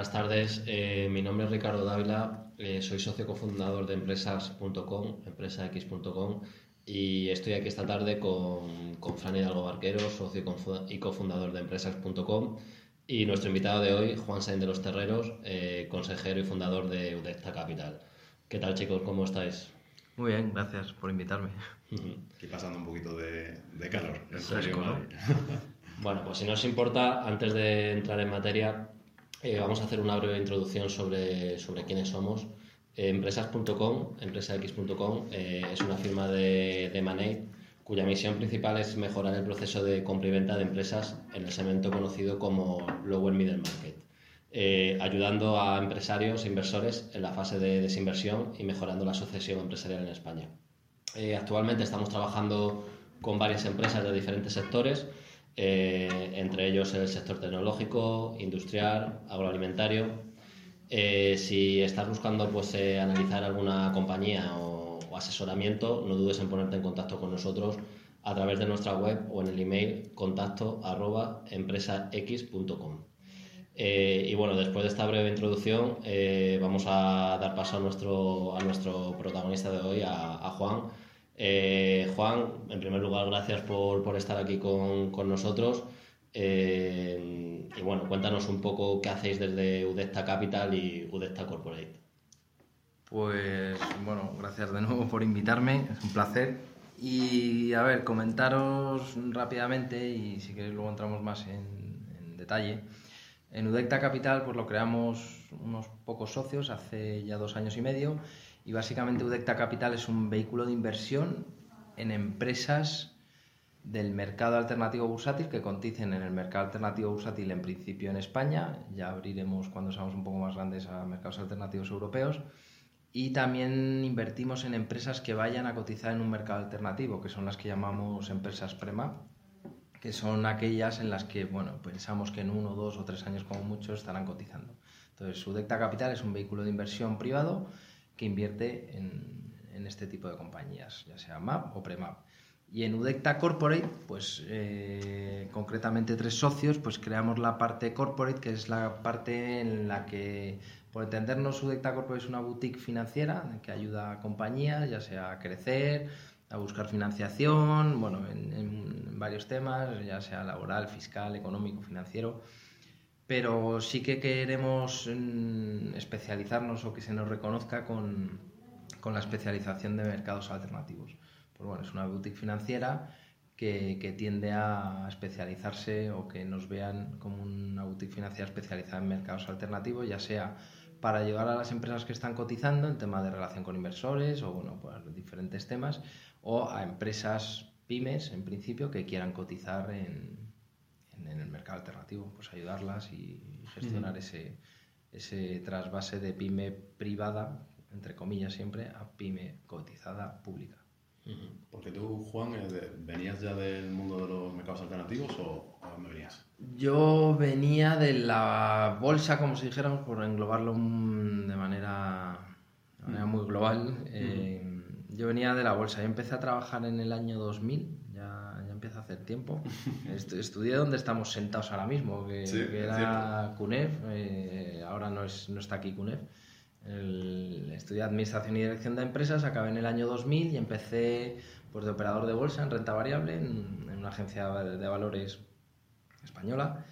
Buenas tardes. Eh, mi nombre es Ricardo Dávila. Eh, soy socio cofundador de empresas.com, empresax.com y estoy aquí esta tarde con, con Fran Hidalgo Barquero, socio y cofundador de empresas.com y nuestro invitado de hoy, Juan Sainz de los Terreros, eh, consejero y fundador de Udecta Capital. ¿Qué tal chicos? ¿Cómo estáis? Muy bien, gracias por invitarme. Aquí pasando un poquito de, de calor. bueno, pues si no os importa, antes de entrar en materia, eh, vamos a hacer una breve introducción sobre, sobre quiénes somos. Eh, empresas.com, empresax.com, eh, es una firma de, de cuya misión principal es mejorar el proceso de compra y venta de empresas en el segmento conocido como Lower Middle Market, ayudando a empresarios e inversores en la fase de desinversión y mejorando la sucesión empresarial en España. actualmente estamos trabajando con varias empresas de diferentes sectores eh, entre ellos el sector tecnológico, industrial, agroalimentario. Eh, si estás buscando pues, eh, analizar alguna compañía o, asesoramiento, no dudes en ponerte en contacto con nosotros a través de nuestra web o en el email contacto arroba empresax.com. y bueno, después de esta breve introducción, vamos a dar paso a nuestro, a nuestro protagonista de hoy, a Juan, eh, Juan, en primer lugar, gracias por, por estar aquí con, con nosotros. Eh, y bueno, cuéntanos un poco qué hacéis desde Udecta Capital y Udecta Corporate. Pues bueno, gracias de nuevo por invitarme, es un placer. Y a ver, comentaros rápidamente y si queréis luego entramos más en, en detalle. En Udecta Capital pues lo creamos unos pocos socios hace ya dos años y medio y básicamente Udecta Capital es un vehículo de inversión en empresas del mercado alternativo bursátil que coticen en el mercado alternativo bursátil en principio en España, ya abriremos cuando seamos un poco más grandes a mercados alternativos europeos, y también invertimos en empresas que vayan a cotizar en un mercado alternativo, que son las que llamamos empresas PREMA, que son aquellas en las que bueno, pensamos que en uno, dos o tres años como mucho estarán cotizando. Entonces, Udecta Capital es un vehículo de inversión privado que invierte en, este tipo de compañías, ya sea MAP o PREMAP. Y en Udecta Corporate, pues eh, concretamente tres socios, pues creamos la parte corporate, que es la parte en la que, por entendernos, Udecta Corporate es una boutique financiera que ayuda a compañías, ya sea a crecer, a buscar financiación, bueno, en, en varios temas, ya sea laboral, fiscal, económico, financiero pero sí que queremos mm, especializarnos o que se nos reconozca con, con la especialización de mercados alternativos. Pues bueno, es una boutique financiera que, que, tiende a especializarse o que nos vean como una boutique financiera especializada en mercados alternativos, ya sea para ayudar a las empresas que están cotizando en tema de relación con inversores o bueno, pues diferentes temas, o a empresas pymes en principio que quieran cotizar en, en el mercado alternativo, pues ayudarlas y gestionar ese, ese trasvase de pyme privada, entre comillas siempre, a pyme cotizada pública. Porque tú, Juan, eh, ¿venías ya del mundo de los mercados alternativos o a dónde venías? Yo venía de la bolsa, como si dijéramos, por englobarlo de manera, de manera muy global. Eh, yo venía de la bolsa. Yo empecé a trabajar en el año 2000 empieza a hacer tiempo. Estudié donde estamos sentados ahora mismo, que, era CUNEF, eh, ahora no, es, no está aquí CUNEF. estudié Administración y Dirección de Empresas, acabé en el año 2000 y empecé pues, de operador de bolsa en renta variable en, en una agencia de valores española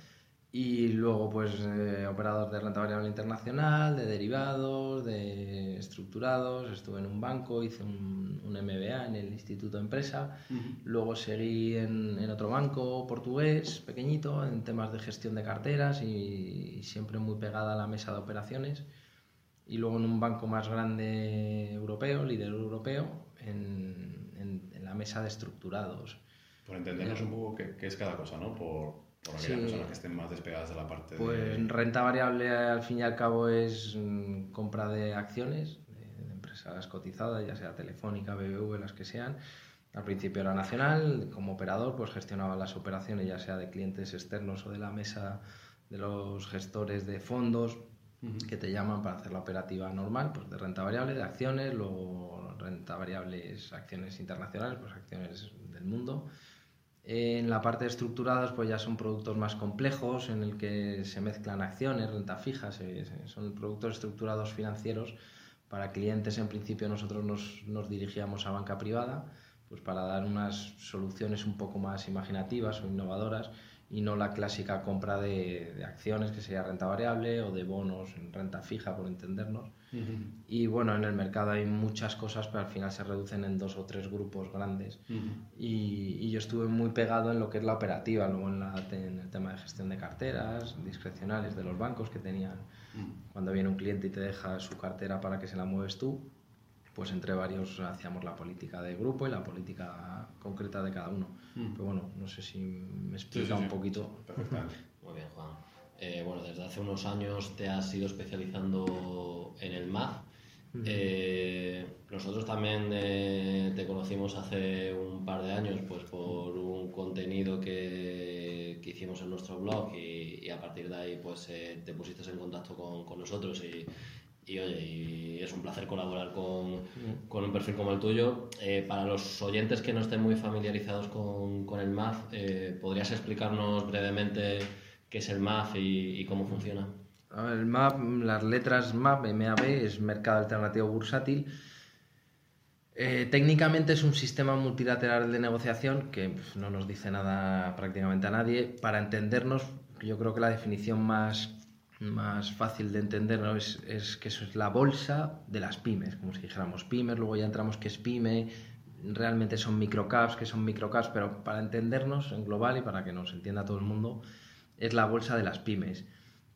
y luego, pues, eh, operador de renta variable internacional, de derivados, de estructurados. Estuve en un banco, hice un, un MBA en el Instituto Empresa. Luego seguí en, en, otro banco portugués, pequeñito, en temas de gestión de carteras y, siempre muy pegada a la mesa de operaciones. Y luego en un banco más grande europeo, líder europeo, en, en, la mesa de estructurados. Por entendernos un poco qué, qué es cada cosa, ¿no? Por Por aquellas Sí. personas que estén más despegadas de la parte Pues de... renta variable al fin y al cabo es mm, compra de acciones de, de empresas cotizadas, ya sea Telefónica, BBV, las que sean. Al principio era nacional, como operador pues gestionaba las operaciones ya sea de clientes externos o de la mesa de los gestores de fondos que te llaman para hacer la operativa normal, pues de renta variable, de acciones, luego renta variable es acciones internacionales, pues acciones del mundo. En la parte de pues ya son productos más complejos en el que se mezclan acciones, renta fija, se- se- son productos estructurados financieros. Para clientes, en principio, nosotros nos, nos dirigíamos a banca privada, pues para dar unas soluciones un poco más imaginativas o innovadoras y no la clásica compra de, de acciones, que sería renta variable, o de bonos en renta fija, por entendernos. Y bueno, en el mercado hay muchas cosas, pero al final se reducen en dos o tres grupos grandes. Y, y yo estuve muy pegado en lo que es la operativa, luego en, la, en el tema de gestión de carteras, discrecionales de los bancos que tenían. Cuando viene un cliente y te deja su cartera para que se la mueves tú, pues entre varios hacíamos la política de grupo y la política concreta de cada uno. Pero bueno, no sé si me explica sí, un sí. poquito. Perfectamente. Muy bien, Juan. Eh, bueno, desde hace unos años te has ido especializando en el MAF. Eh, nosotros también eh, te conocimos hace un par de años pues por un contenido que, que hicimos en nuestro blog y, y a partir de ahí pues eh, te pusiste en contacto con, con nosotros y, y, oye, y es un placer colaborar con, con un perfil como el tuyo. Eh, para los oyentes que no estén muy familiarizados con, con el MAF, eh, ¿podrías explicarnos brevemente qué es el MAF y, y cómo funciona? A ver, el MAP, las letras MAP, MAB, es Mercado Alternativo Bursátil. Eh, técnicamente es un sistema multilateral de negociación que pues, no nos dice nada prácticamente a nadie. Para entendernos, yo creo que la definición más, más fácil de entender ¿no? es, que eso es la bolsa de las pymes, como si dijéramos pymes, luego ya entramos que es pyme, realmente son microcaps, que son microcaps, pero para entendernos en global y para que nos entienda todo el mundo, es la bolsa de las pymes.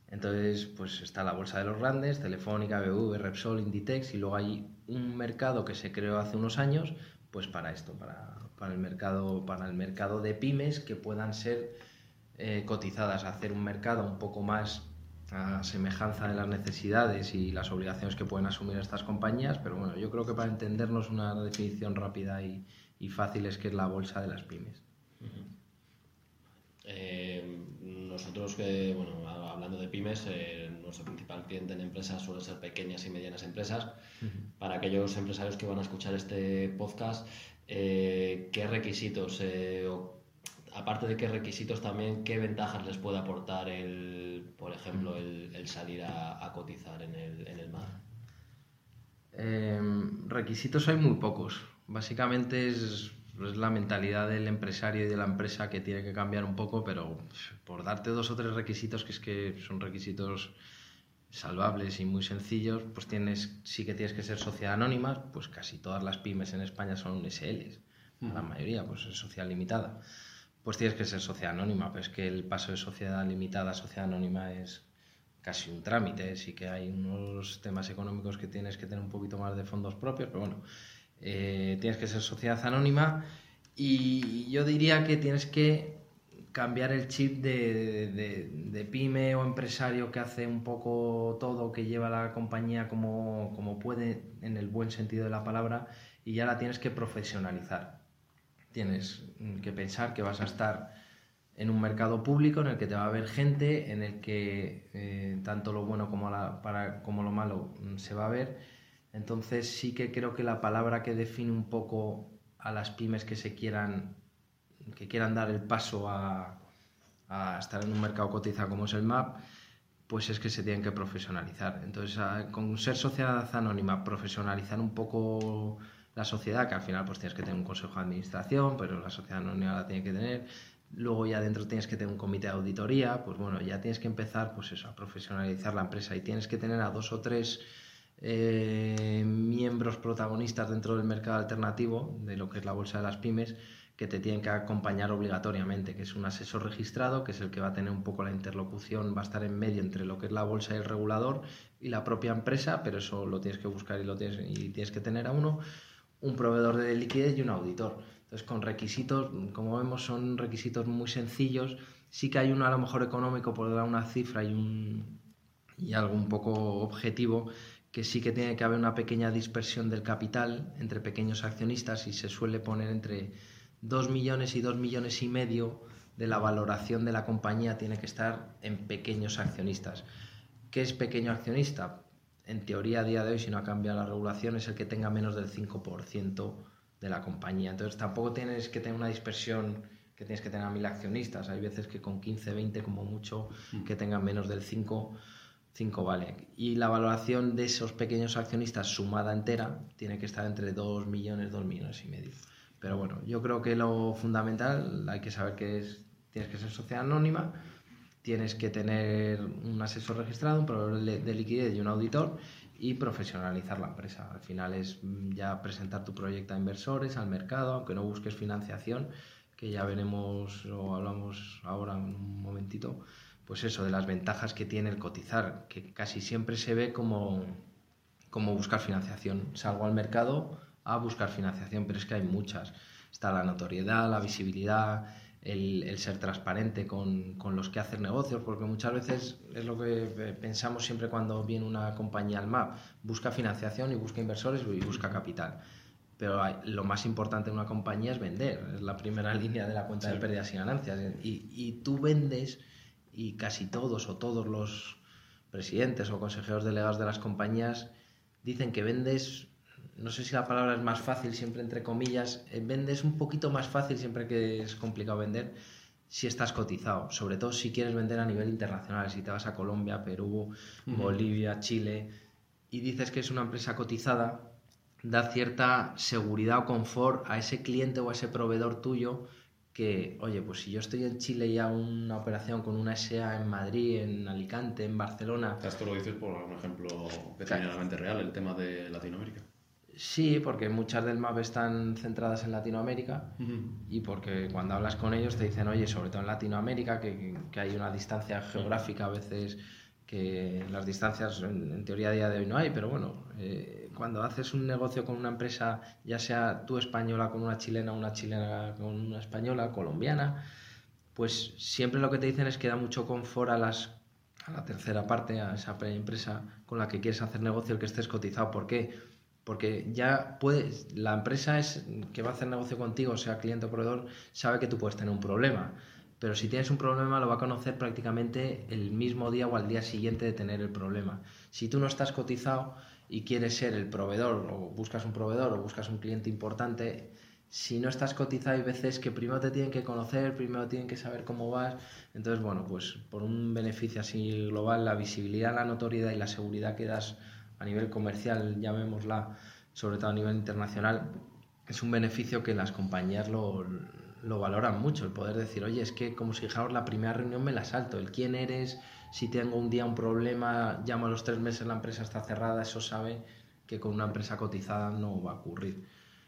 Entonces, pues está la bolsa de los grandes, Telefónica, BV, Repsol, Inditex, y luego hay un mercado que se creó hace unos años, pues para esto, para, para el mercado, para el mercado de pymes que puedan ser eh, cotizadas, hacer un mercado un poco más a semejanza de las necesidades y las obligaciones que pueden asumir estas compañías, pero bueno, yo creo que para entendernos una definición rápida y, y fácil es que es la bolsa de las pymes. Eh, nosotros, que, bueno, hablando de pymes, eh, nuestro principal cliente en empresas suelen ser pequeñas y medianas empresas. Para aquellos empresarios que van a escuchar este podcast, eh, ¿qué requisitos, o, aparte de qué requisitos también, qué ventajas les puede aportar, el, por ejemplo, el, el salir a, a cotizar en el, en el MAF? Eh, requisitos hay muy pocos. Básicamente es, es la mentalidad del empresario y de la empresa que tiene que cambiar un poco, pero por darte dos o tres requisitos, que es que son requisitos salvables y muy sencillos, pues tienes, sí que tienes que ser sociedad anónima, pues casi todas las pymes en España son SLs, la mayoría pues es sociedad limitada. Pues tienes que ser sociedad anónima, pero es que el paso de sociedad limitada a sociedad anónima es casi un trámite, sí que hay unos temas económicos que tienes que tener un poquito más de fondos propios, pero bueno, eh, tienes que ser sociedad anónima y yo diría que tienes que cambiar el chip de, de- pyme o empresario que hace un poco todo, que lleva la compañía como, como puede en el buen sentido de la palabra y ya la tienes que profesionalizar. Tienes que pensar que vas a estar en un mercado público en el que te va a haber gente, en el que eh, tanto lo bueno como, la, para, como lo malo mm, se va a ver. Entonces sí que creo que la palabra que define un poco a las pymes que se quieran, que quieran dar el paso a, a estar en un mercado cotizado como es el MAP, pues es que se tienen que profesionalizar. Entonces, con ser sociedad anónima, profesionalizar un poco la sociedad, que al final pues tienes que tener un consejo de administración, pero la sociedad anónima la tiene que tener. Luego ya dentro tienes que tener un comité de auditoría, pues bueno, ya tienes que empezar pues eso, a profesionalizar la empresa y tienes que tener a dos o tres eh, miembros protagonistas dentro del mercado alternativo, de lo que es la bolsa de las pymes, que te tienen que acompañar obligatoriamente, que es un asesor registrado, que es el que va a tener un poco la interlocución, va a estar en medio entre lo que es la bolsa y el regulador y la propia empresa, pero eso lo tienes que buscar y lo tienes, y tienes que tener a uno, un proveedor de liquidez y un auditor. Entonces, con requisitos, como vemos, son requisitos muy sencillos Sí que hay uno a lo mejor económico por dar una cifra y, un, y algo un poco objetivo, que sí que tiene que haber una pequeña dispersión del capital entre pequeños accionistas y se suele poner entre 2 millones y 2 millones y medio de la valoración de la compañía tiene que estar en pequeños accionistas. ¿Qué es pequeño accionista? En teoría a día de hoy, si no ha cambiado la regulación, es el que tenga menos del 5% de la compañía. Entonces tampoco tienes que tener una dispersión que tienes que tener a mil accionistas. Hay veces que con 15, 20 como mucho, mm. que tengan menos del 5, 5 vale. Y la valoración de esos pequeños accionistas sumada entera tiene que estar entre 2 millones, 2 millones y medio. Pero bueno, yo creo que lo fundamental, hay que saber que es, tienes que ser sociedad anónima, tienes que tener un asesor registrado, un proveedor de liquidez y un auditor y profesionalizar la empresa. Al final es ya presentar tu proyecto a inversores, al mercado, aunque no busques financiación, que ya veremos o hablamos ahora en un momentito, pues eso, de las ventajas que tiene el cotizar, que casi siempre se ve como, como buscar financiación. Salgo al mercado a buscar financiación, pero es que hay muchas. Está la notoriedad, la visibilidad, el, ser transparente con, con, los que hacen negocios, porque muchas veces es lo que pensamos siempre cuando viene una compañía al MAP, busca financiación y busca inversores y busca capital. Pero lo más importante de una compañía es vender, es la primera línea de la cuenta de pérdidas y ganancias. Y, y tú vendes y casi todos o todos los presidentes o consejeros delegados de las compañías dicen que vendes no sé si la palabra es más fácil, siempre entre comillas, eh, vendes un poquito más fácil siempre que es complicado vender si estás cotizado, sobre todo si quieres vender a nivel internacional, si te vas a Colombia, Perú, Bolivia, Chile y dices que es una empresa cotizada, da cierta seguridad o confort a ese cliente o a ese proveedor tuyo que, oye, pues si yo estoy en Chile y hago una operación con una SEA en Madrid, en Alicante, en Barcelona... Esto lo dices por un ejemplo que tiene la mente real, el tema de Latinoamérica. Sí, porque muchas del MAP están centradas en Latinoamérica y porque cuando hablas con ellos te dicen, oye, sobre todo en Latinoamérica, que, que hay una distancia geográfica a veces que las distancias en, teoría a día de hoy no hay, pero bueno, eh, cuando haces un negocio con una empresa, ya sea tú española con una chilena, una chilena con una española, colombiana, pues siempre lo que te dicen es que da mucho confort a las a la tercera parte, a esa empresa con la que quieres hacer negocio, el que estés cotizado. ¿Por qué? Porque ya puedes, la empresa es que va a hacer negocio contigo, sea cliente o proveedor, sabe que tú puedes tener un problema. Pero si tienes un problema lo va a conocer prácticamente el mismo día o al día siguiente de tener el problema. Si tú no estás cotizado y quieres ser el proveedor o buscas un proveedor o buscas un cliente importante, si no estás cotizado hay veces que primero te tienen que conocer, primero tienen que saber cómo vas. Entonces, bueno, pues por un beneficio así global, la visibilidad, la notoriedad y la seguridad que das a nivel comercial, llamémosla, sobre todo a nivel internacional, es un beneficio que las compañías lo, lo valoran mucho, el poder decir, oye, es que como si dijéramos la primera reunión me la salto, el quién eres, si tengo un día un problema, llamo a los tres meses, la empresa está cerrada, eso sabe que con una empresa cotizada no va a ocurrir.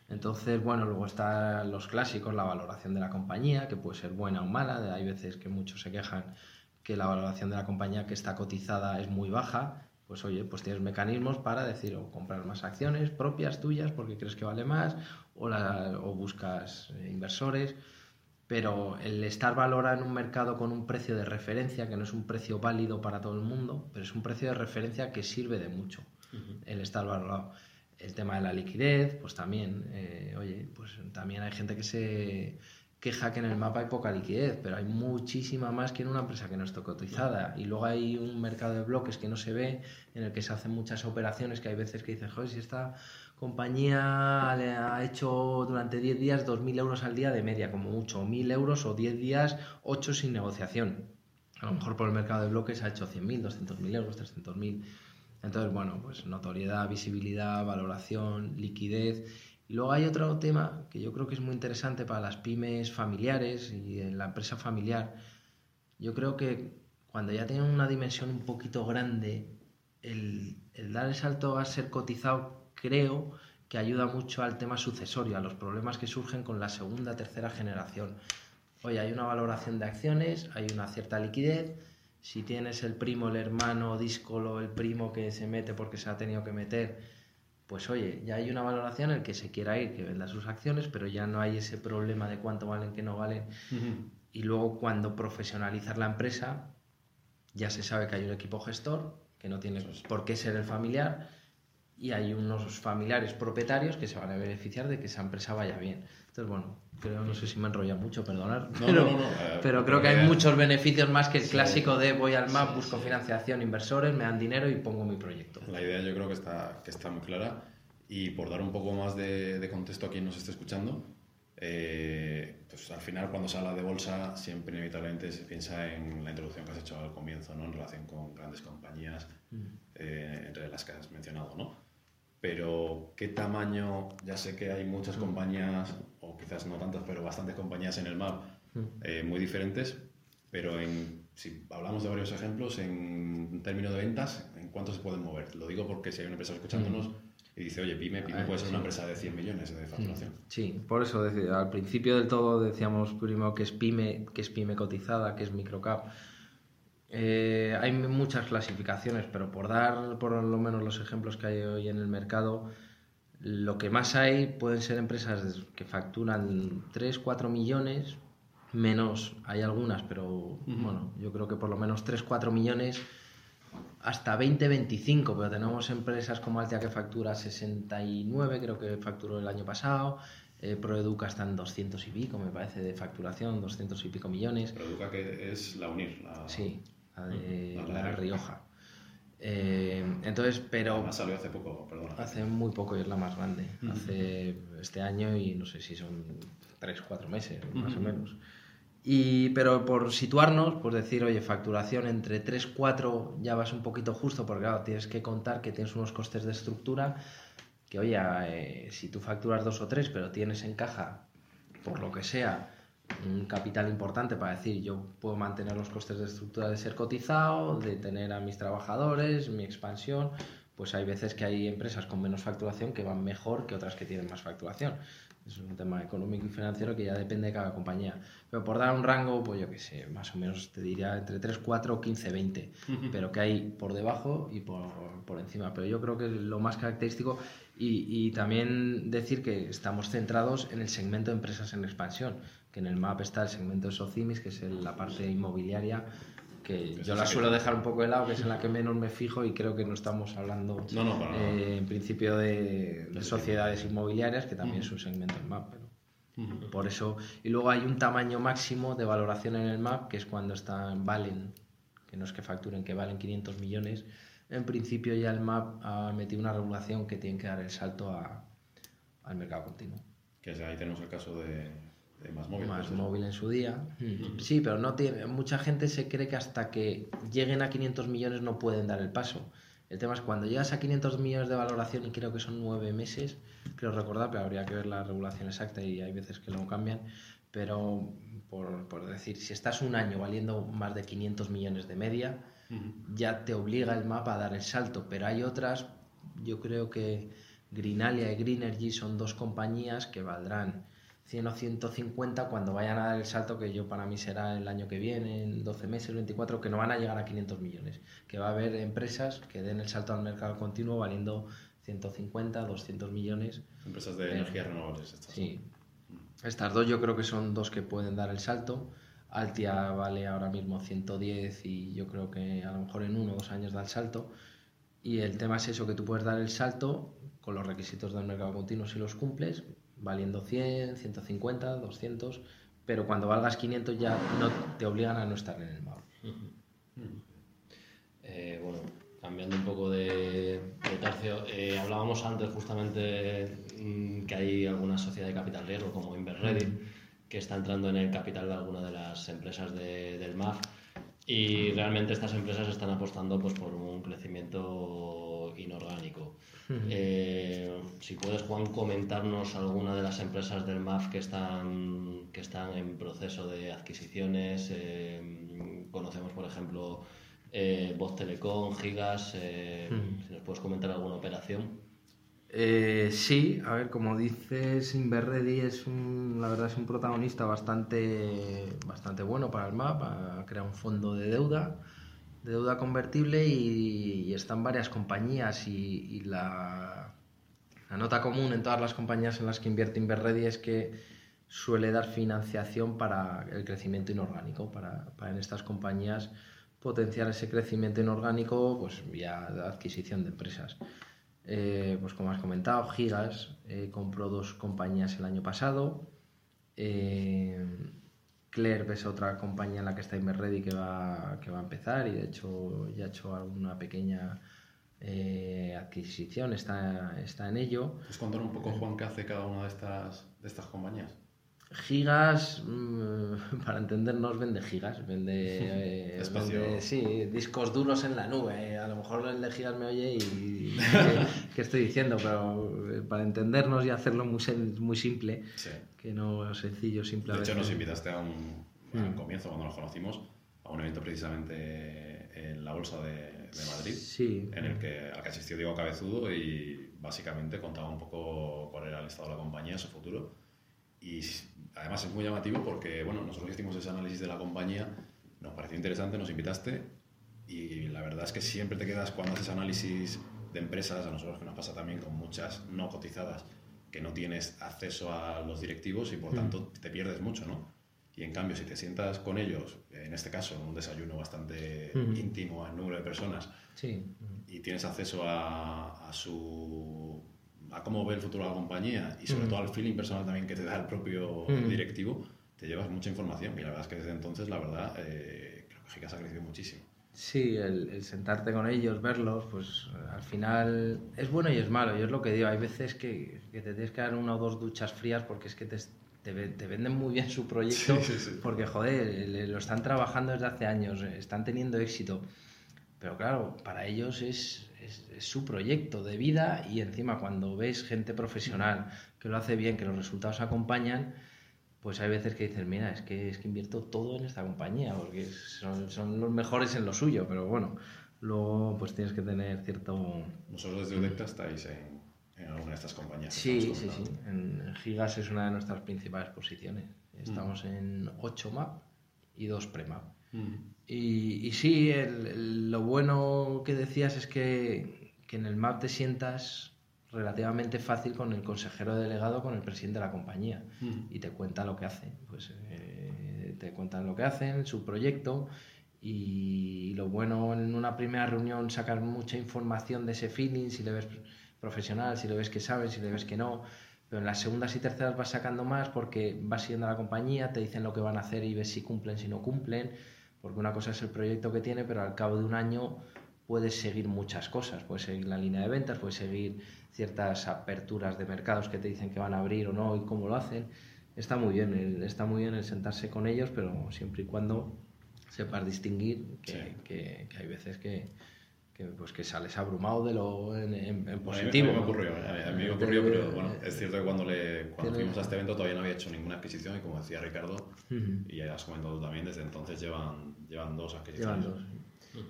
Entonces, bueno, luego están los clásicos, la valoración de la compañía, que puede ser buena o mala, hay veces que muchos se quejan que la valoración de la compañía que está cotizada es muy baja, pues oye, pues tienes mecanismos para decir o comprar más acciones propias tuyas porque crees que vale más o, o buscas eh, inversores. Pero el estar valorado en un mercado con un precio de referencia, que no es un precio válido para todo el mundo, pero es un precio de referencia que sirve de mucho, el estar valorado. El tema de la liquidez, pues también, eh, oye, pues también hay gente que se que en el mapa hay poca liquidez, pero hay muchísima más que en una empresa que no está cotizada. Y luego hay un mercado de bloques que no se ve, en el que se hacen muchas operaciones que hay veces que dices, joder, si esta compañía le ha hecho durante 10 días 2.000 euros al día de media, como mucho, o 1.000 euros o 10 días, 8 sin negociación. A lo mejor por el mercado de bloques ha hecho 100.000, 200.000 euros, 300.000. Entonces, bueno, pues notoriedad, visibilidad, valoración, liquidez y luego hay otro tema que yo creo que es muy interesante para las pymes familiares y en la empresa familiar. Yo creo que cuando ya tienen una dimensión un poquito grande, el, dar el salto a ser cotizado creo que ayuda mucho al tema sucesorio, a los problemas que surgen con la segunda, tercera generación. Oye, hay una valoración de acciones, hay una cierta liquidez. Si tienes el primo, el hermano, díscolo, el primo que se mete porque se ha tenido que meter, pues oye, ya hay una valoración en el que se quiera ir, que venda sus acciones, pero ya no hay ese problema de cuánto valen, qué no valen. y luego cuando profesionalizas la empresa, ya se sabe que hay un equipo gestor, que no tiene por qué ser el familiar, y hay unos familiares propietarios que se van a beneficiar de que esa empresa vaya bien. Entonces, bueno, creo, no sé si me enrolla mucho, perdonar, No, pero, no, no, no, eh, pero creo que hay muchos beneficios más que el Sí. clásico de voy al MAP, Sí, busco financiación, inversores, me dan dinero y pongo mi proyecto. La idea yo creo que está, que está muy clara y por dar un poco más de, de contexto a quien nos esté escuchando, eh, pues al final cuando se habla de bolsa siempre inevitablemente se piensa en la introducción que has hecho al comienzo, ¿no? en relación con grandes compañías, eh, entre las que has mencionado. ¿no? Pero ¿qué tamaño? Ya sé que hay muchas compañías, o quizás no tantas, pero bastantes compañías en el MAP eh, muy diferentes, pero en, si hablamos de varios ejemplos, en términos de ventas, ¿en cuánto se pueden mover? Lo digo porque si hay una empresa escuchándonos y dice, oye, Pyme, Pyme Ah, puede ser una empresa de 100 millones de facturación. Sí, por eso decía, al principio del todo decíamos primero que es pyme, que es pyme cotizada, que es microcap. Eh, hay muchas clasificaciones, pero por dar por lo menos los ejemplos que hay hoy en el mercado, lo que más hay pueden ser empresas que facturan 3, 4 millones, menos, hay algunas, pero bueno, yo creo que por lo menos 3, 4 millones hasta 20, 25, pero tenemos empresas como Altia que factura 69, creo que facturó el año pasado, eh, Proeduca está en 200 y pico, me parece, de facturación, 200 y pico millones. Pero Educa que es la UNIR, la, Sí, la de La la Rioja. Eh, entonces, pero Además salió hace poco, perdona. hace muy poco y es la más grande. Hace este año y no sé si son 3, 4 meses, más o menos. Y, pero por situarnos, pues decir, oye, facturación entre 3, 4 ya vas un poquito justo, porque claro, tienes que contar que tienes unos costes de estructura que, oye, eh, si tú facturas 2 o 3, pero tienes en caja, por lo que sea, un capital importante para decir, yo puedo mantener los costes de estructura de ser cotizado, de tener a mis trabajadores, mi expansión, pues hay veces que hay empresas con menos facturación que van mejor que otras que tienen más facturación. Es un tema económico y financiero que ya depende de cada compañía. Pero por dar un rango, pues yo qué sé, más o menos te diría entre 3, 4, 15, 20. Pero que hay por debajo y por, por encima. Pero yo creo que es lo más característico y, y también decir que estamos centrados en el segmento de empresas en expansión. Que en el MAP está el segmento de Socimis, que es el- la parte inmobiliaria, que yo la suelo dejar un poco de lado, que es en la que menos me fijo y creo que no estamos hablando No, no, para eh, en principio de, de sociedades inmobiliarias, que también es un segmento en MAP. Pero por eso, y luego hay un tamaño máximo de valoración en el MAP, que es cuando están, valen, que no es que facturen, que valen 500 millones. En principio ya el MAP ha metido una regulación que tiene que dar el salto a- al mercado continuo. Que ahí tenemos el caso de Más Móvil. Más pues, móvil en su día. Sí, pero no tiene, mucha gente se cree que hasta que lleguen a 500 millones no pueden dar el paso. El tema es cuando llegas a 500 millones de valoración y creo que son nueve meses, creo recordar, pero habría que ver la regulación exacta y hay veces que luego cambian. Pero por, por decir, si estás un año valiendo más de 500 millones de media, ya te obliga el mapa a dar el salto. Pero hay otras, yo creo que Greenalia y Greenergy son dos compañías que valdrán 100 o 150 cuando vayan a dar el salto que yo para mí será el año que viene, en 12 meses, 24, que no van a llegar a 500 millones. Que va a haber empresas que den el salto al mercado continuo valiendo 150, 200 millones. Empresas de Eh, energías renovables. Estas. Sí. Estas dos yo creo que son dos que pueden dar el salto. Altia vale ahora mismo 110 y yo creo que a lo mejor en uno o dos años da el salto. Y el tema es eso, que tú puedes dar el salto con los requisitos del mercado continuo si los cumples, valiendo 100, 150, 200, pero cuando valgas 500 ya no te obligan a no estar en el mapa. Eh, bueno, cambiando un poco de, de tercio, eh, hablábamos antes justamente mm, que hay alguna sociedad de capital riesgo como Inverready que está entrando en el capital de alguna de las empresas de- del MAF y realmente estas empresas están apostando pues, por un crecimiento inorgánico. Eh, si puedes, Juan, comentarnos alguna de las empresas del MAF que están, que están en proceso de adquisiciones. eh, conocemos, por ejemplo, eh, Voz Telecom, Gigas. eh, Si nos puedes comentar alguna operación. Eh, sí, a ver, como dices, Inverready es un, la verdad es un protagonista bastante, bastante bueno para el MAP, ha creado un fondo de deuda, de deuda convertible y, están varias compañías y, la, nota común en todas las compañías en las que invierte Inverready es que suele dar financiación para el crecimiento inorgánico, para, para en estas compañías potenciar ese crecimiento inorgánico pues vía adquisición de empresas. Eh, pues como has comentado, Gigas eh, compró dos compañías el año pasado. Eh, Claire es otra compañía en la que está Inverready que va, que va a empezar y de hecho ya ha hecho alguna pequeña eh, adquisición, está, está en ello. ¿Puedes contar un poco, Juan, qué hace cada una de estas, de estas compañías? Gigas, mm, para entendernos, vende gigas, vende, eh, vende, sí, discos duros en la nube. A lo mejor el de gigas me oye y ¿qué, qué estoy diciendo? Pero eh, para entendernos y hacerlo muy, muy simple, Sí. que no sencillo, simple. a De hecho, nos invitaste a un, al Mm. comienzo, cuando nos conocimos, a un evento precisamente en la Bolsa de, de Madrid, Sí. en el que, al que asistió Diego Cabezudo y básicamente contaba un poco cuál era el estado de la compañía, su futuro. Y además es muy llamativo porque, bueno, nosotros hicimos ese análisis de la compañía, nos pareció interesante, nos invitaste y la verdad es que siempre te quedas cuando haces análisis de empresas, a nosotros que nos pasa también con muchas no cotizadas, que no tienes acceso a los directivos y por Mm. tanto te pierdes mucho, ¿no? Y en cambio, si te sientas con ellos, en este caso, en un desayuno bastante Ujú. íntimo al número de personas, Sí. y tienes acceso a, a su a cómo ve el futuro de la compañía y sobre Mm. todo al feeling personal también que te da el propio Mm. directivo, te llevas mucha información y la verdad es que desde entonces, la verdad, eh, creo que Gigas ha crecido muchísimo. Sí, el, el sentarte con ellos, verlos, pues eh, al final es bueno y es malo. Yo es lo que digo, hay veces que, que te tienes que dar una o dos duchas frías porque es que te, te, te venden muy bien su proyecto, Sí, sí, sí. porque joder, lo están trabajando desde hace años, eh, están teniendo éxito. Pero claro, para ellos es, es- es su proyecto de vida y encima cuando ves gente profesional que lo hace bien, que los resultados acompañan, pues hay veces que dices, mira, es que, es que invierto todo en esta compañía, porque son, son los mejores en lo suyo, pero bueno, luego pues tienes que tener cierto... Vosotros desde Udecta estáis en, en alguna de estas compañías. Sí, sí, sí, en, Gigas es una de nuestras principales posiciones. Estamos en 8 MAP y 2 PREMAP. Mm. Y, y sí, el- el- lo bueno que decías es que, que en el MAP te sientas relativamente fácil con el consejero delegado, con el presidente de la compañía, Mm. y te cuenta lo que hace. Pues eh, te cuentan lo que hacen, su proyecto, y lo bueno en una primera reunión sacar mucha información de ese feeling, si le ves profesional, si le ves que sabe, si le ves que no. Pero en las segundas y terceras vas sacando más porque vas siguiendo a la compañía, te dicen lo que van a hacer y ves si cumplen, si no cumplen. Porque una cosa es el proyecto que tiene, pero al cabo de un año puedes seguir muchas cosas. Puedes seguir la línea de ventas, puedes seguir ciertas aperturas de mercados que te dicen que van a abrir o no y cómo lo hacen. Está muy bien, el, está muy bien el sentarse con ellos, pero siempre y cuando sepas distinguir que, Sí. que- que hay veces que, que, pues que sales abrumado de lo en, en- en Bueno, a mí- positivo. A mí me ocurrió, a mí- me ocurrió, pero bueno, es cierto que cuando, le, cuando fuimos a este evento todavía no había hecho ninguna adquisición y como decía Ricardo, y ya has comentado tú también, desde entonces llevan, llevan dos Llevan adquisiciones. dos.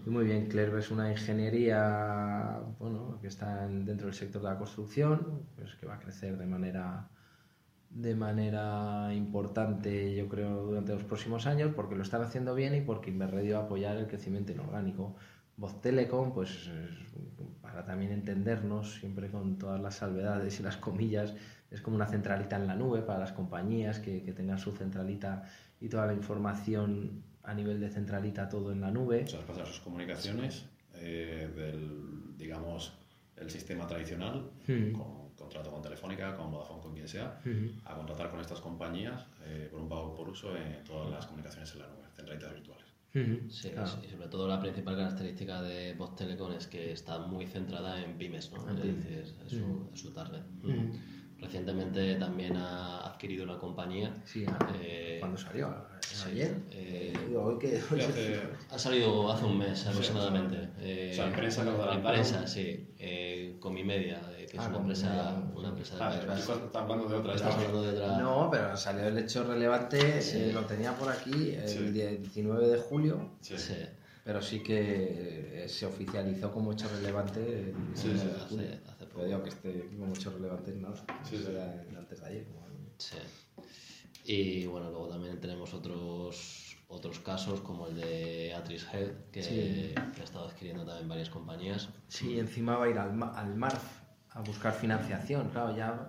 Y muy bien, Clerv es una ingeniería bueno, que está en- dentro del sector de la construcción, pues que va a crecer de manera de manera importante, yo creo, durante los próximos años, porque lo están haciendo bien y porque Inverredio va a apoyar el crecimiento inorgánico. Voz Telecom, pues es- para también entendernos, siempre con todas las salvedades y las comillas, es como una centralita en la nube para las compañías que, que tengan su centralita y toda la información a nivel de centralita todo en la nube. O sea, pasar sus comunicaciones eh, del, digamos, el sistema tradicional, Hmm. con contrato con Telefónica, con Vodafone, con quien sea, Ujú. a contratar con estas compañías eh, por un pago por uso en todas las comunicaciones en la nube, centralitas virtuales. Ujú, Sí, claro. y sobre todo la principal característica de Voz Telecom es que está muy centrada en pymes, ¿no? En es pymes. decir, es su, es su target. Ujú. Recientemente también ha adquirido una compañía. Sí, ah, eh, ¿cuándo salió? sí, ¿Ayer? eh, hoy que... Y hace- ha salido hace un mes aproximadamente. sea, Eh, o sea, en adelantaron. prensa, sí. Eh, Comimedia, eh, que es Ah, una empresa, sí. una empresa de estás hablando de otra. Estamos hablando de otra. No, pero salió el hecho relevante, Sí. eh, lo tenía por aquí el Sí. día 19 de julio, Sí. Sí, pero sí que eh, se oficializó como hecho relevante el Sí, 19 sí, de hace- hace poco. Pero digo que este como hecho relevante es nada, Sí, sí. era antes de ayer. como- Sí. Y bueno, luego también tenemos otros, otros casos como el de Atris Health, que, Sí. que ha estado adquiriendo también varias compañías. Sí, encima va a ir al, Ma- al MARF a buscar financiación. Claro, ya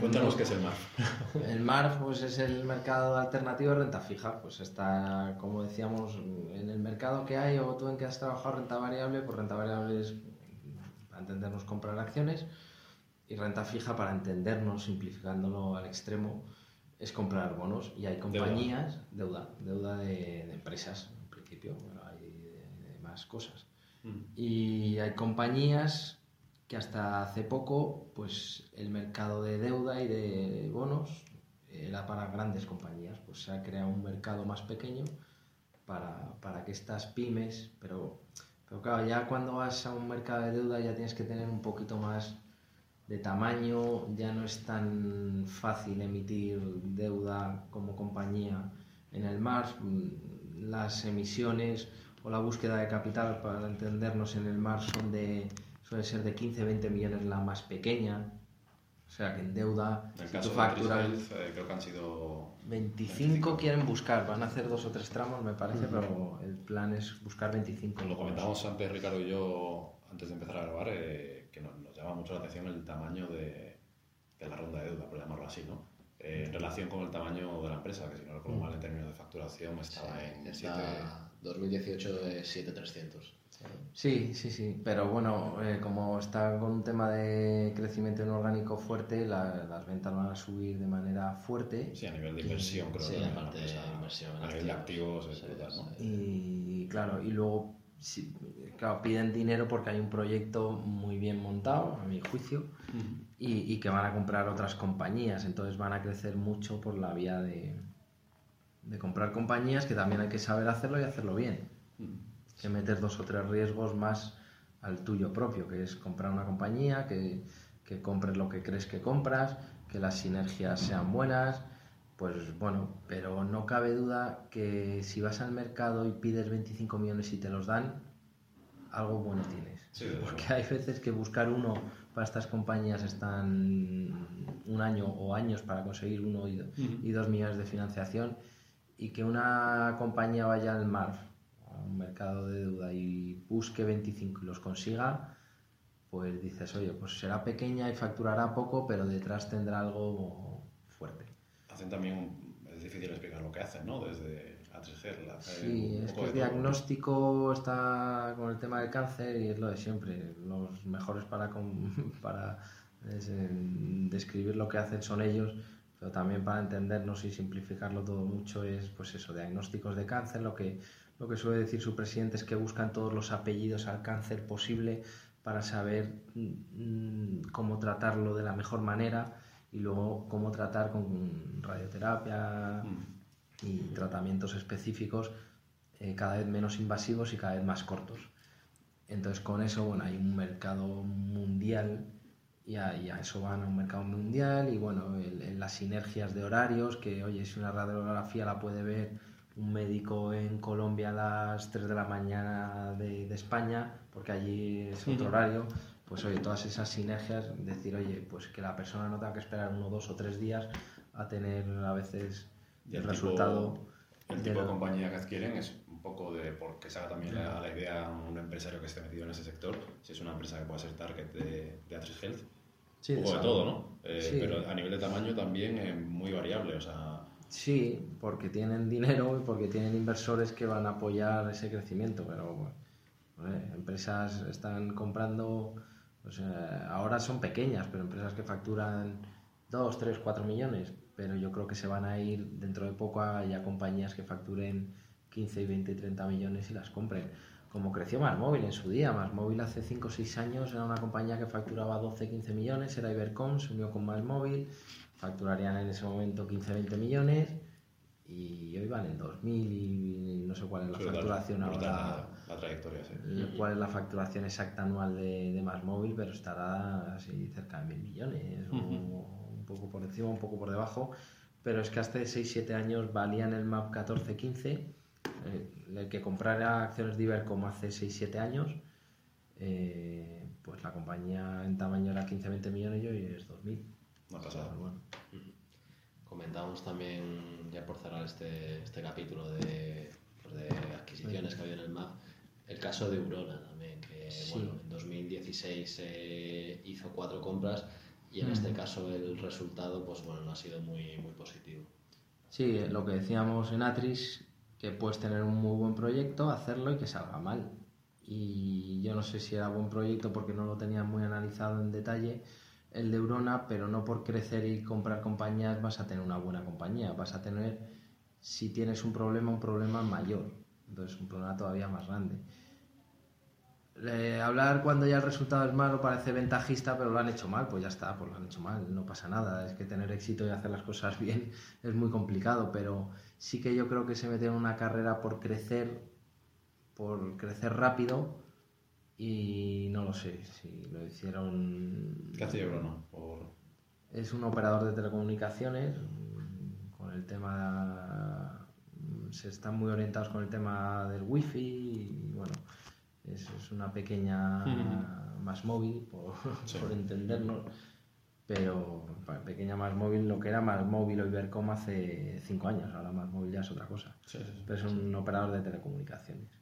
Cuéntanos qué es el MARF. El MARF pues, es el mercado alternativo de renta fija. Pues está, como decíamos, en el mercado que hay o tú en que has trabajado renta variable, pues renta variable es, para entendernos, comprar acciones y renta fija, para entendernos, simplificándolo al extremo, es comprar bonos. Y hay compañías, deuda, deuda, de, de, empresas, en principio, bueno, hay de, de más cosas. Mm. Y hay compañías que hasta hace poco pues el mercado de deuda y de bonos era para grandes compañías, pues se ha creado un mercado más pequeño para, para que estas pymes, pero, pero claro, ya cuando vas a un mercado de deuda ya tienes que tener un poquito más de tamaño, ya no es tan fácil emitir deuda como compañía en el mar, las emisiones o la búsqueda de capital, para entendernos en el mar, son de suele ser de 15-20 millones la más pequeña. O sea que en deuda, en el caso de eh, creo que han sido 25, quieren buscar, van a hacer dos o tres tramos, me parece, pero el plan es buscar 25. Lo comentábamos antes, Ricardo y yo, antes de empezar a grabar, eh, que nos, llama mucho la atención el tamaño de, de, la ronda de deuda, por llamarlo así, ¿no? Eh, en relación con el tamaño de la empresa, que si no recuerdo mal en términos de facturación estaba en está 2018 de 7300. Sí, sí, sí, pero bueno, eh, como está con un tema de crecimiento inorgánico fuerte, las ventas van a subir de manera fuerte. Sí, a nivel de inversión, creo sí, que aparte de inversión. A nivel de activos, ¿no? Y claro, y luego claro, piden dinero porque hay un proyecto muy bien montado, a mi juicio, y, y, que van a comprar otras compañías, entonces van a crecer mucho por la vía de, de comprar compañías que también hay que saber hacerlo y hacerlo bien que meter dos o tres riesgos más al tuyo propio, que es comprar una compañía, que, que compres lo que crees que compras, que las sinergias sean buenas, pues bueno, pero no cabe duda que si vas al mercado y pides 25 millones y te los dan, algo bueno tienes. Porque hay veces que buscar uno para estas compañías están un año o años para conseguir uno y, y dos millones de financiación y que una compañía vaya al mar un mercado de deuda y busque 25 y los consiga, pues dices, oye, pues será pequeña y facturará poco, pero detrás tendrá algo fuerte. Hacen también, es difícil explicar lo que hacen, ¿no? Desde A3G. Sí, es que el diagnóstico está con el tema del cáncer y es lo de siempre. Los mejores para, para describir lo que hacen son ellos, pero también para entendernos y simplificarlo todo mucho es, pues eso, diagnósticos de cáncer, lo que lo que suele decir su presidente es que buscan todos los apellidos al cáncer posible para saber mm, cómo tratarlo de la mejor manera y luego cómo tratar con radioterapia y tratamientos específicos eh, cada vez menos invasivos y cada vez más cortos. Entonces con eso bueno, hay un mercado mundial y a, eso van a un mercado mundial y bueno, las sinergias de horarios, que oye, si una radiografía la puede ver un médico en Colombia a las 3 de la mañana de, de España, porque allí es otro horario, pues oye, todas esas sinergias, decir, oye, pues que la persona no tenga que esperar uno, dos o tres días a tener a veces el, resultado. el tipo de, compañía que adquieren es un poco de, porque se haga también la, la, idea un empresario que esté metido en ese sector, si es una empresa que pueda ser target de, de Atris Health, sí, un poco de, todo, ¿no? Eh, pero a nivel de tamaño también es muy variable, o sea Sí, porque tienen dinero y porque tienen inversores que van a apoyar ese crecimiento, pero empresas están comprando, ahora son pequeñas, pero empresas que facturan 2, 3, 4 millones, pero yo creo que se van a ir dentro de poco a ya compañías que facturen 15, 20, 30 millones y las compren. Como creció Más Móvil en su día, Más Móvil hace 5 o 6 años era una compañía que facturaba 12, 15 millones, era Ibercom, se unió con Más Móvil, facturarían en ese momento 15-20 millones y hoy van en 2.000 y no sé cuál es la facturación ahora. La, trayectoria, sí. Cuál es la facturación exacta anual de, de Más Móvil, pero estará así cerca de 1.000 millones, o un poco por encima, un poco por debajo. Pero es que hasta 6-7 años valían el MAP 14-15, eh, el que comprara acciones de Ibercom hace 6-7 años, eh, pues la compañía en tamaño era 15-20 millones y hoy es 2.000. No ha pasado. Bueno. Comentábamos también, ya por cerrar este, este capítulo de, pues de adquisiciones que había en el MAP, el caso de Eurona también, que bueno, en 2016 hizo cuatro compras y en este caso el resultado pues bueno no ha sido muy muy positivo. Sí lo que decíamos en Atris que puedes tener un muy buen proyecto hacerlo y que salga mal. Y yo no sé si era buen proyecto porque no lo tenía muy analizado en detalle el de Eurona pero no por crecer y comprar compañías vas a tener una buena compañía. Vas a tener si tienes un problema un problema mayor. Entonces un problema todavía más grande. Hablar cuando ya el resultado es malo parece ventajista, pero lo han hecho mal, pues ya está, pues lo han hecho mal, no pasa nada. Es que tener éxito y hacer las cosas bien es muy complicado, pero sí que yo creo que se meten en una carrera por crecer, por crecer rápido y no lo sé si lo hicieron. ¿Qué hacía Bruno? Es un operador de telecomunicaciones con el tema. Se están muy orientados con el tema del wifi y bueno es, una pequeña más móvil, por, por entendernos, pero pequeña más móvil, lo que era más móvil o Ibercom hace cinco años, ahora más móvil ya es otra cosa, pero es un operador de telecomunicaciones.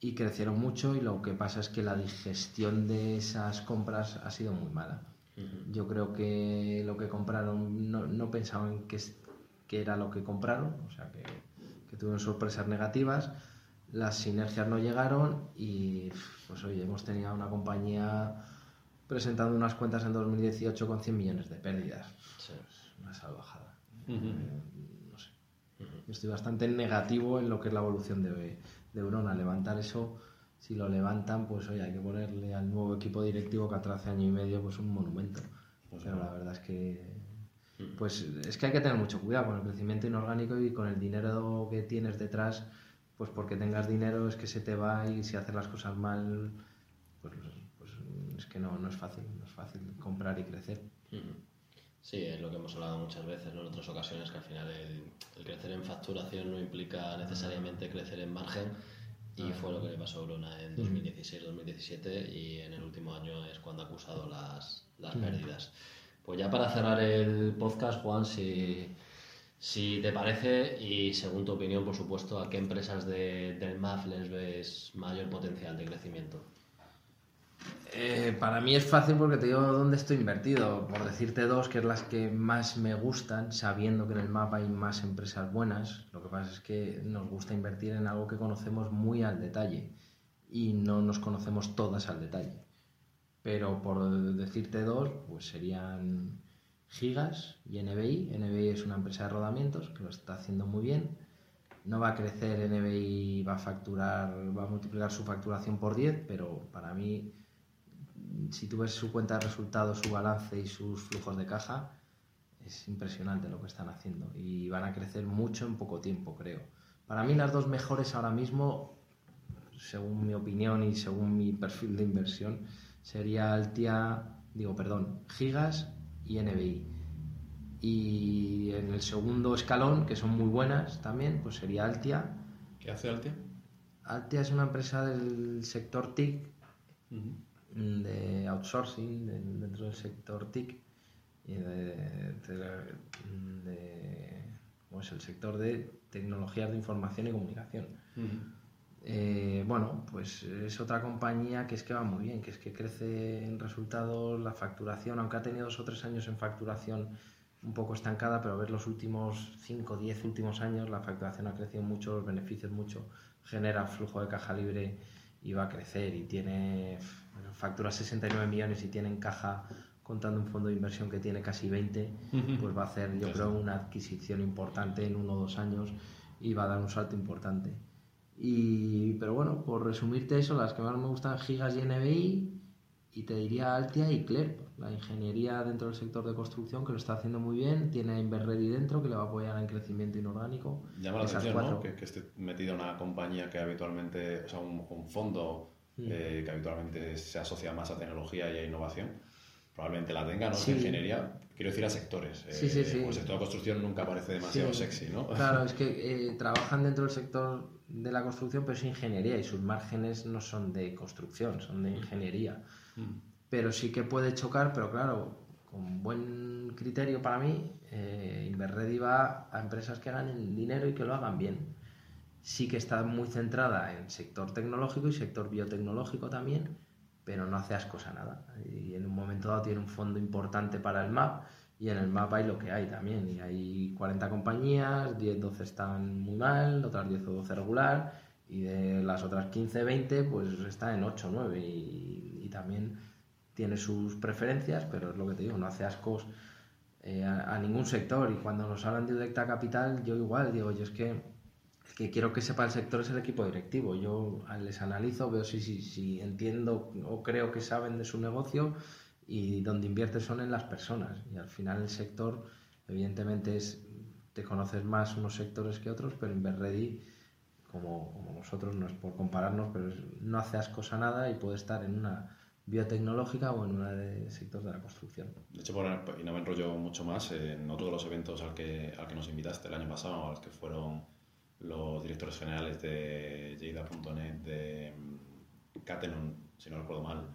Y crecieron mucho y lo que pasa es que la digestión de esas compras ha sido muy mala. Yo creo que lo que compraron no, no pensaban que, que era lo que compraron, o sea que, que tuvieron sorpresas negativas las sinergias no llegaron y pues oye, hemos tenido una compañía presentando unas cuentas en 2018 con 100 millones de pérdidas. una salvajada. Eh, no sé. Yo estoy bastante negativo en lo que es la evolución de, de Eurona. Levantar eso, si lo levantan, pues oye, hay que ponerle al nuevo equipo directivo que atrás hace año y medio pues un monumento. Pues Pero la verdad es que pues es que hay que tener mucho cuidado con el crecimiento inorgánico y con el dinero que tienes detrás pues porque tengas dinero es que se te va y si haces las cosas mal, pues, pues es que no, no es fácil, no es fácil comprar y crecer. Sí, es lo que hemos hablado muchas veces en otras ocasiones, que al final el, crecer en facturación no implica necesariamente crecer en margen y fue lo que le pasó a Bruna en 2016-2017 y en el último año es cuando ha acusado las, las pérdidas. Pues ya para cerrar el podcast, Juan, si si te parece, y según tu opinión, por supuesto, ¿a qué empresas de, del MAF les ves mayor potencial de crecimiento? Eh, para mí es fácil porque te digo dónde estoy invertido. Por decirte dos, que es las que más me gustan, sabiendo que en el MAP hay más empresas buenas. Lo que pasa es que nos gusta invertir en algo que conocemos muy al detalle y no nos conocemos todas al detalle. Pero por decirte dos, pues serían Gigas y NBI. NBI es una empresa de rodamientos que lo está haciendo muy bien. No va a crecer NBI, va a facturar, va a multiplicar su facturación por 10, pero para mí, si tú ves su cuenta de resultados, su balance y sus flujos de caja, es impresionante lo que están haciendo y van a crecer mucho en poco tiempo, creo. Para mí las dos mejores ahora mismo, según mi opinión y según mi perfil de inversión, sería Altia, digo, perdón, Gigas y NBI. Y en el segundo escalón, que son muy buenas también, pues sería Altia. ¿Qué hace Altia? Altia es una empresa del sector TIC, de outsourcing dentro del sector TIC, y de, es el sector de tecnologías de información y comunicación. Eh, bueno, pues es otra compañía que es que va muy bien, que es que crece en resultados, la facturación, aunque ha tenido dos o tres años en facturación un poco estancada, pero ver los últimos 5 o 10 últimos años, la facturación ha crecido mucho, los beneficios mucho, genera flujo de caja libre y va a crecer y tiene factura 69 millones y tiene en caja contando un fondo de inversión que tiene casi 20, pues va a hacer yo creo una adquisición importante en uno o dos años y va a dar un salto importante. Y, pero bueno, por resumirte eso, las que más me gustan Gigas y NBI, y te diría Altia y Clerp, la ingeniería dentro del sector de construcción que lo está haciendo muy bien, tiene Inverready dentro que le va a apoyar en crecimiento inorgánico. Llama la atención ¿no? que, que, esté metido en una compañía que habitualmente, o sea, un, fondo mm. eh, que habitualmente se asocia más a tecnología y a innovación. Probablemente la tenga, ¿no? Sí. ingeniería, quiero decir a sectores. Sí, sí, sí. el sector de construcción nunca parece demasiado sexy, ¿no? Claro, es que eh, trabajan dentro del sector de la construcción, pero es ingeniería y sus márgenes no son de construcción, son de ingeniería. Mm. Pero sí que puede chocar, pero claro, con buen criterio para mí, eh, Inverready va a empresas que ganen dinero y que lo hagan bien. Sí que está muy centrada en sector tecnológico y sector biotecnológico también, pero no hace ascos a nada. Y en un momento dado tiene un fondo importante para el MAP y en el MAP hay lo que hay también. Y hay 40 compañías, 10, 12 están muy mal, otras 10 o 12 regular y de las otras 15, 20 pues está en 8 o 9 y, y, también tiene sus preferencias, pero es lo que te digo, no hace ascos eh, a, a, ningún sector y cuando nos hablan de directa capital yo igual digo, yo es que que quiero que sepa el sector es el equipo directivo. Yo les analizo, veo si, si, si entiendo o creo que saben de su negocio y donde invierte son en las personas. Y al final el sector, evidentemente, es te conoces más unos sectores que otros, pero Inverready, como, como nosotros, no es por compararnos, pero no hace ascos a nada y puede estar en una biotecnológica o en una de sectores de la construcción. De hecho, y no me enrollo mucho más, en otro de los eventos al que, al que nos invitaste el año pasado, a los que fueron los directores generales de Lleida.net, de Catenon, si no recuerdo mal,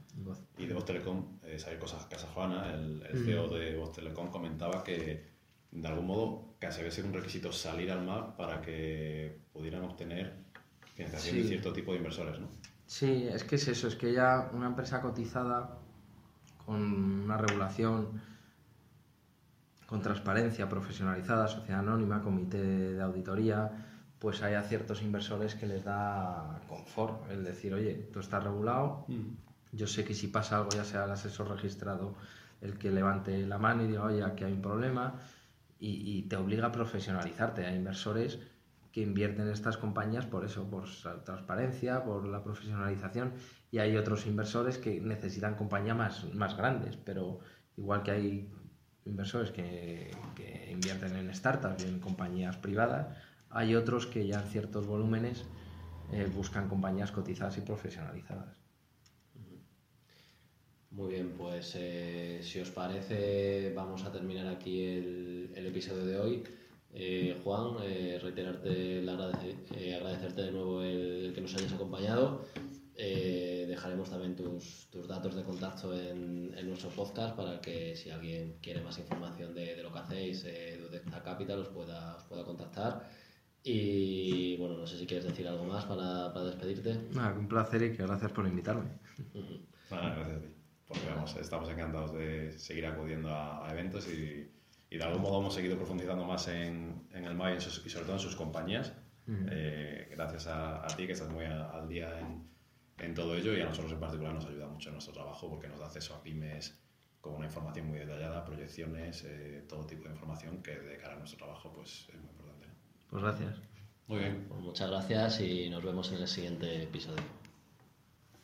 y de Voz Telecom, eh, Xavier Casajuana, el, el CEO de Voz Telecom, comentaba que de algún modo casi había sido un requisito salir al mar para que pudieran obtener financiación sí. de cierto tipo de inversores, ¿no? Sí, es que es eso, es que ya una empresa cotizada con una regulación, con transparencia, profesionalizada, sociedad anónima, comité de auditoría, pues hay a ciertos inversores que les da confort el decir, oye, tú estás regulado, mm. yo sé que si pasa algo ya sea el asesor registrado el que levante la mano y diga, oye, aquí hay un problema, y, y te obliga a profesionalizarte. Hay inversores que invierten en estas compañías por eso, por transparencia, por la profesionalización, y hay otros inversores que necesitan compañías más, más grandes, pero igual que hay inversores que, que invierten en startups y en compañías privadas, hay otros que ya en ciertos volúmenes eh, buscan compañías cotizadas y profesionalizadas. Muy bien, pues eh, si os parece vamos a terminar aquí el, episodio de hoy. Eh, Juan, reiterarte, el agradecer, agradecerte de nuevo el, que nos hayas acompañado. dejaremos también tus, datos de contacto en, nuestro podcast para que si alguien quiere más información de, lo que hacéis, de Udecta Capital, os pueda, os pueda contactar. Y bueno, no sé si quieres decir algo más para, para despedirte. Ah, un placer y que gracias por invitarme. Uh -huh. ah, gracias a ti. Porque vamos, estamos encantados de seguir acudiendo a, a eventos y, y, de algún modo hemos seguido profundizando más en, en el MAI y, y, sobre todo en sus compañías. Uh -huh. eh, gracias a, a, ti que estás muy a, al día en, en todo ello y a nosotros en particular nos ayuda mucho en nuestro trabajo porque nos da acceso a pymes con una información muy detallada, proyecciones, eh, todo tipo de información que de cara a nuestro trabajo pues es muy importante. Pues gracias. Muy bien. Pues muchas gracias y nos vemos en el siguiente episodio.